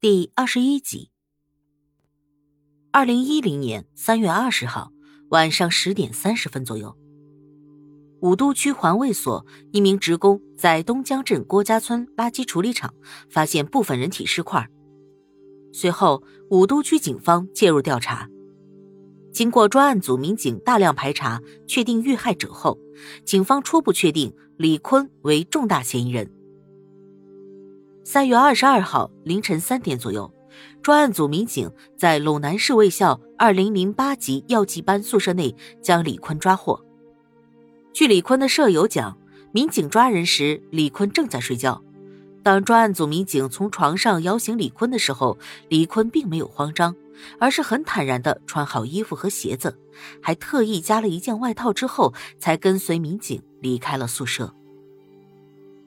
第二十一集。二零一零年三月二十号晚上十点三十分左右，武都区环卫所一名职工在东江镇郭家村垃圾处理厂发现部分人体尸块，随后武都区警方介入调查。经过专案组民警大量排查，确定遇害者后，警方初步确定李坤为重大嫌疑人。三月二十二号凌晨三点左右，专案组民警在陇南市卫校二零零八级药剂班宿舍内将李坤抓获。据李坤的舍友讲，民警抓人时，李坤正在睡觉。当专案组民警从床上摇醒李坤的时候，李坤并没有慌张，而是很坦然地穿好衣服和鞋子，还特意加了一件外套，之后才跟随民警离开了宿舍。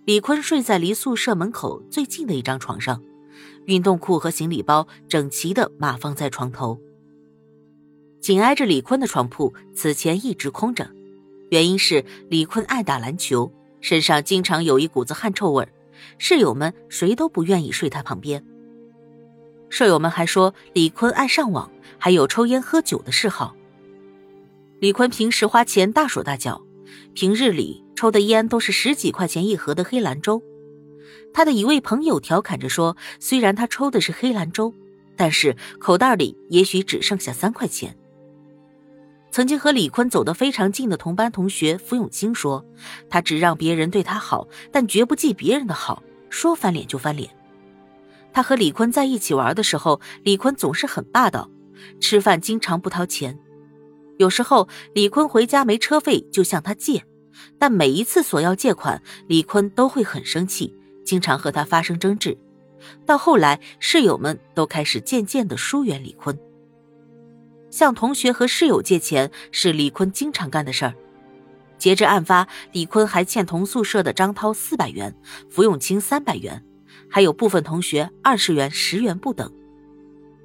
李坤睡在离宿舍门口最近的一张床上，运动裤和行李包整齐地码放在床头。紧挨着李坤的床铺此前一直空着，原因是李坤爱打篮球，身上经常有一股子汗臭味，室友们谁都不愿意睡他旁边。舍友们还说李坤爱上网，还有抽烟喝酒的嗜好。李坤平时花钱大手大脚，平日里。抽的烟都是十几块钱一盒的黑兰州，他的一位朋友调侃着说：“虽然他抽的是黑兰州，但是口袋里也许只剩下三块钱。”曾经和李坤走得非常近的同班同学付永清说：“他只让别人对他好，但绝不记别人的好，说翻脸就翻脸。”他和李坤在一起玩的时候，李坤总是很霸道，吃饭经常不掏钱，有时候李坤回家没车费就向他借。但每一次索要借款，李坤都会很生气，经常和他发生争执。到后来，室友们都开始渐渐的疏远李坤。向同学和室友借钱是李坤经常干的事儿。截至案发，李坤还欠同宿舍的张涛四百元，付永清三百元，还有部分同学二十元、十元不等。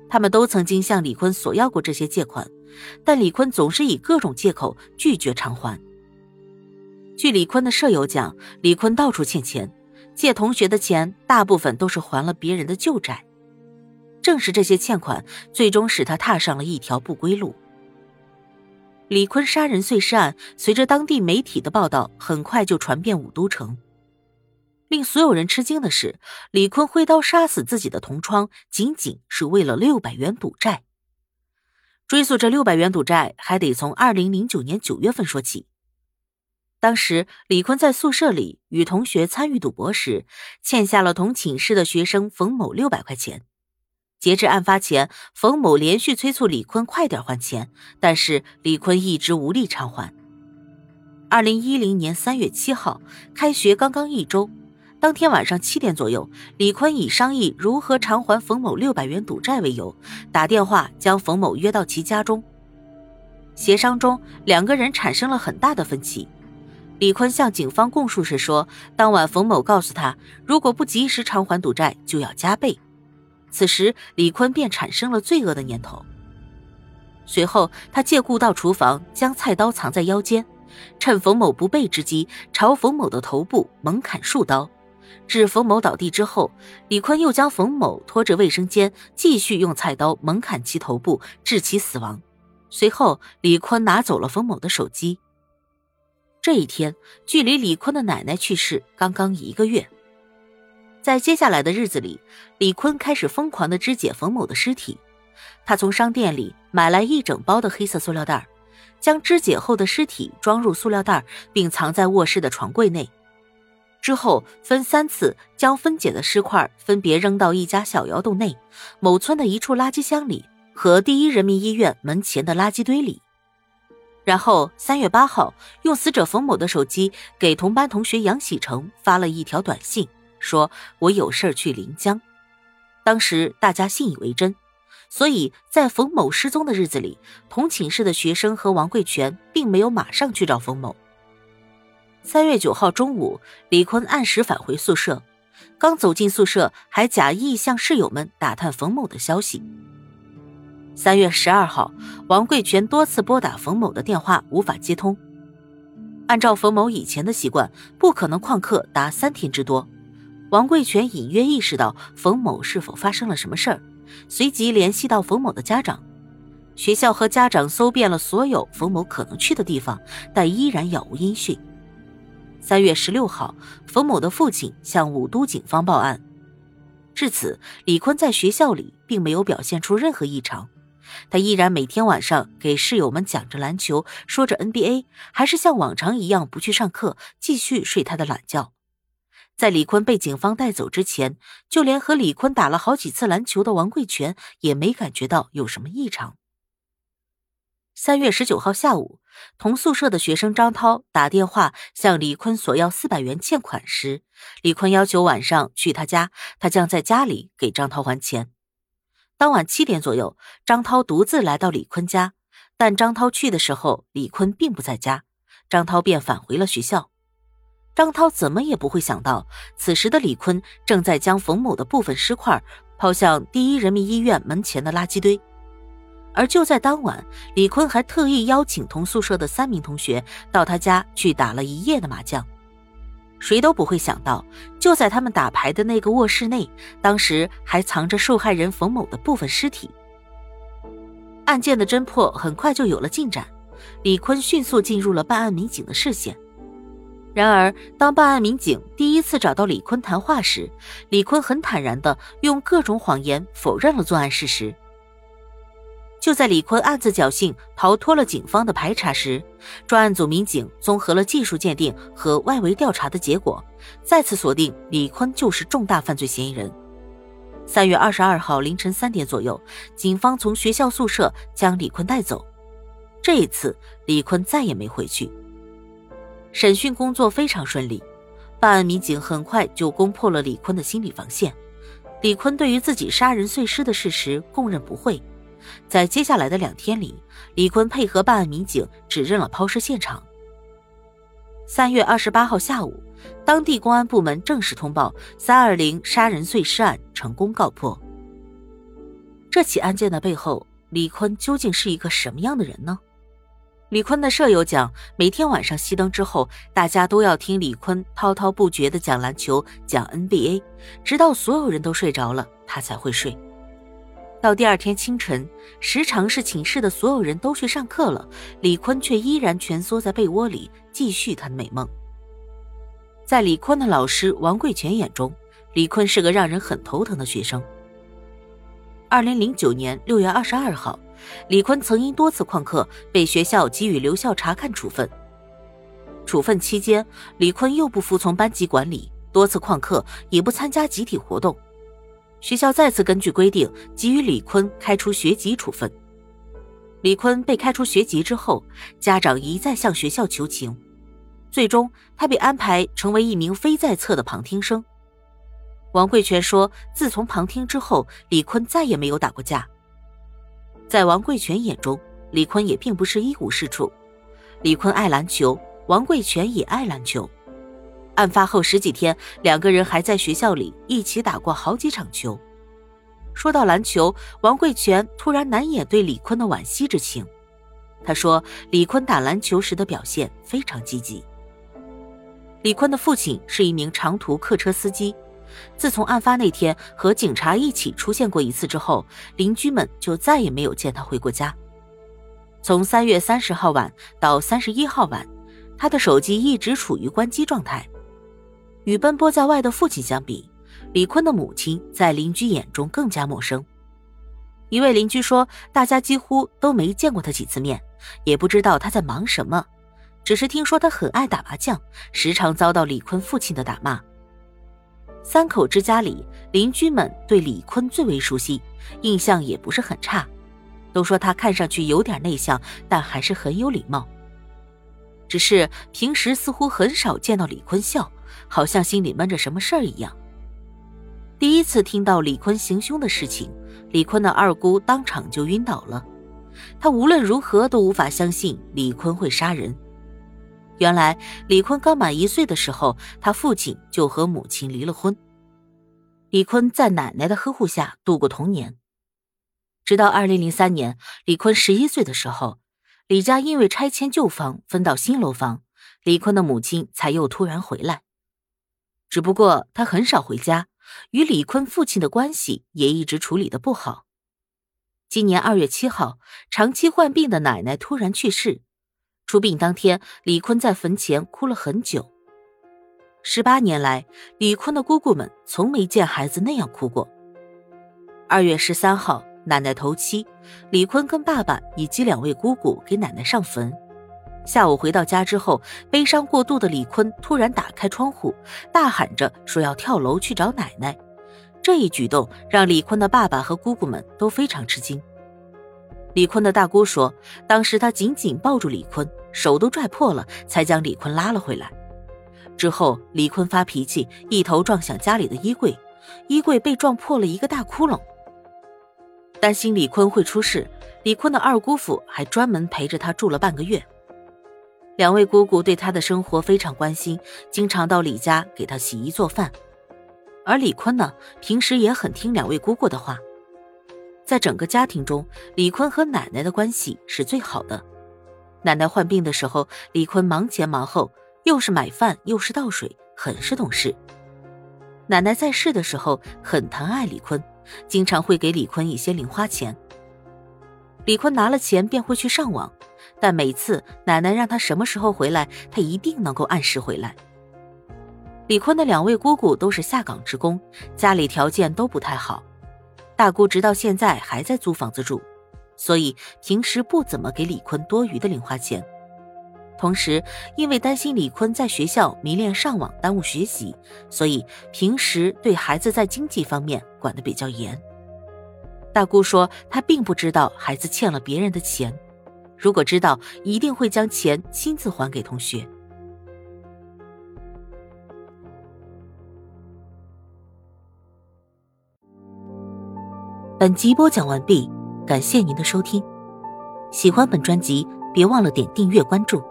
他们都曾经向李坤索要过这些借款，但李坤总是以各种借口拒绝偿还。据李坤的舍友讲，李坤到处欠钱，借同学的钱大部分都是还了别人的旧债。正是这些欠款，最终使他踏上了一条不归路。李坤杀人碎尸案随着当地媒体的报道，很快就传遍武都城。令所有人吃惊的是，李坤挥刀杀死自己的同窗，仅仅是为了六百元赌债。追溯这六百元赌债，还得从二零零九年九月份说起。当时，李坤在宿舍里与同学参与赌博时，欠下了同寝室的学生冯某六百块钱。截至案发前，冯某连续催促李坤快点还钱，但是李坤一直无力偿还。二零一零年三月七号，开学刚刚一周，当天晚上七点左右，李坤以商议如何偿还冯某六百元赌债为由，打电话将冯某约到其家中。协商中，两个人产生了很大的分歧。李坤向警方供述时说，当晚冯某告诉他，如果不及时偿还赌债，就要加倍。此时，李坤便产生了罪恶的念头。随后，他借故到厨房，将菜刀藏在腰间，趁冯某不备之机，朝冯某的头部猛砍数刀。至冯某倒地之后，李坤又将冯某拖至卫生间，继续用菜刀猛砍其头部，致其死亡。随后，李坤拿走了冯某的手机。这一天，距离李坤的奶奶去世刚刚一个月。在接下来的日子里，李坤开始疯狂的肢解冯某的尸体。他从商店里买来一整包的黑色塑料袋，将肢解后的尸体装入塑料袋，并藏在卧室的床柜内。之后分三次将分解的尸块分别扔到一家小窑洞内、某村的一处垃圾箱里和第一人民医院门前的垃圾堆里。然后三月八号，用死者冯某的手机给同班同学杨喜成发了一条短信，说：“我有事去临江。”当时大家信以为真，所以在冯某失踪的日子里，同寝室的学生和王贵全并没有马上去找冯某。三月九号中午，李坤按时返回宿舍，刚走进宿舍，还假意向室友们打探冯某的消息。三月十二号，王贵全多次拨打冯某的电话无法接通。按照冯某以前的习惯，不可能旷课达三天之多。王贵全隐约意识到冯某是否发生了什么事儿，随即联系到冯某的家长。学校和家长搜遍了所有冯某可能去的地方，但依然杳无音讯。三月十六号，冯某的父亲向武都警方报案。至此，李坤在学校里并没有表现出任何异常，他依然每天晚上给室友们讲着篮球，说着 NBA，还是像往常一样不去上课，继续睡他的懒觉。在李坤被警方带走之前，就连和李坤打了好几次篮球的王贵全也没感觉到有什么异常。三月十九号下午，同宿舍的学生张涛打电话向李坤索要四百元欠款时，李坤要求晚上去他家，他将在家里给张涛还钱。当晚七点左右，张涛独自来到李坤家，但张涛去的时候，李坤并不在家，张涛便返回了学校。张涛怎么也不会想到，此时的李坤正在将冯某的部分尸块抛向第一人民医院门前的垃圾堆。而就在当晚，李坤还特意邀请同宿舍的三名同学到他家去打了一夜的麻将。谁都不会想到，就在他们打牌的那个卧室内，当时还藏着受害人冯某的部分尸体。案件的侦破很快就有了进展，李坤迅速进入了办案民警的视线。然而，当办案民警第一次找到李坤谈话时，李坤很坦然地用各种谎言否认了作案事实。就在李坤暗自侥幸逃脱了警方的排查时，专案组民警综合了技术鉴定和外围调查的结果，再次锁定李坤就是重大犯罪嫌疑人。三月二十二号凌晨三点左右，警方从学校宿舍将李坤带走。这一次，李坤再也没回去。审讯工作非常顺利，办案民警很快就攻破了李坤的心理防线。李坤对于自己杀人碎尸的事实供认不讳。在接下来的两天里，李坤配合办案民警指认了抛尸现场。三月二十八号下午，当地公安部门正式通报“三二零”杀人碎尸案成功告破。这起案件的背后，李坤究竟是一个什么样的人呢？李坤的舍友讲，每天晚上熄灯之后，大家都要听李坤滔滔不绝地讲篮球、讲 NBA，直到所有人都睡着了，他才会睡。到第二天清晨，时常是寝室的所有人都去上课了，李坤却依然蜷缩在被窝里继续他的美梦。在李坤的老师王贵全眼中，李坤是个让人很头疼的学生。二零零九年六月二十二号，李坤曾因多次旷课被学校给予留校察看处分。处分期间，李坤又不服从班级管理，多次旷课，也不参加集体活动。学校再次根据规定给予李坤开除学籍处分。李坤被开除学籍之后，家长一再向学校求情，最终他被安排成为一名非在册的旁听生。王贵全说，自从旁听之后，李坤再也没有打过架。在王贵全眼中，李坤也并不是一无是处。李坤爱篮球，王贵全也爱篮球。案发后十几天，两个人还在学校里一起打过好几场球。说到篮球，王贵全突然难掩对李坤的惋惜之情。他说：“李坤打篮球时的表现非常积极。”李坤的父亲是一名长途客车司机，自从案发那天和警察一起出现过一次之后，邻居们就再也没有见他回过家。从三月三十号晚到三十一号晚，他的手机一直处于关机状态。与奔波在外的父亲相比，李坤的母亲在邻居眼中更加陌生。一位邻居说：“大家几乎都没见过他几次面，也不知道他在忙什么，只是听说他很爱打麻将，时常遭到李坤父亲的打骂。”三口之家里，邻居们对李坤最为熟悉，印象也不是很差，都说他看上去有点内向，但还是很有礼貌。只是平时似乎很少见到李坤笑。好像心里闷着什么事儿一样。第一次听到李坤行凶的事情，李坤的二姑当场就晕倒了。他无论如何都无法相信李坤会杀人。原来李坤刚满一岁的时候，他父亲就和母亲离了婚。李坤在奶奶的呵护下度过童年，直到二零零三年，李坤十一岁的时候，李家因为拆迁旧房分到新楼房，李坤的母亲才又突然回来。只不过他很少回家，与李坤父亲的关系也一直处理的不好。今年二月七号，长期患病的奶奶突然去世。出殡当天，李坤在坟前哭了很久。十八年来，李坤的姑姑们从没见孩子那样哭过。二月十三号，奶奶头七，李坤跟爸爸以及两位姑姑给奶奶上坟。下午回到家之后，悲伤过度的李坤突然打开窗户，大喊着说要跳楼去找奶奶。这一举动让李坤的爸爸和姑姑们都非常吃惊。李坤的大姑说，当时他紧紧抱住李坤，手都拽破了，才将李坤拉了回来。之后，李坤发脾气，一头撞向家里的衣柜，衣柜被撞破了一个大窟窿。担心李坤会出事，李坤的二姑父还专门陪着他住了半个月。两位姑姑对他的生活非常关心，经常到李家给他洗衣做饭。而李坤呢，平时也很听两位姑姑的话。在整个家庭中，李坤和奶奶的关系是最好的。奶奶患病的时候，李坤忙前忙后，又是买饭又是倒水，很是懂事。奶奶在世的时候很疼爱李坤，经常会给李坤一些零花钱。李坤拿了钱便会去上网。但每次奶奶让他什么时候回来，他一定能够按时回来。李坤的两位姑姑都是下岗职工，家里条件都不太好。大姑直到现在还在租房子住，所以平时不怎么给李坤多余的零花钱。同时，因为担心李坤在学校迷恋上网耽误学习，所以平时对孩子在经济方面管得比较严。大姑说，她并不知道孩子欠了别人的钱。如果知道，一定会将钱亲自还给同学。本集播讲完毕，感谢您的收听。喜欢本专辑，别忘了点订阅关注。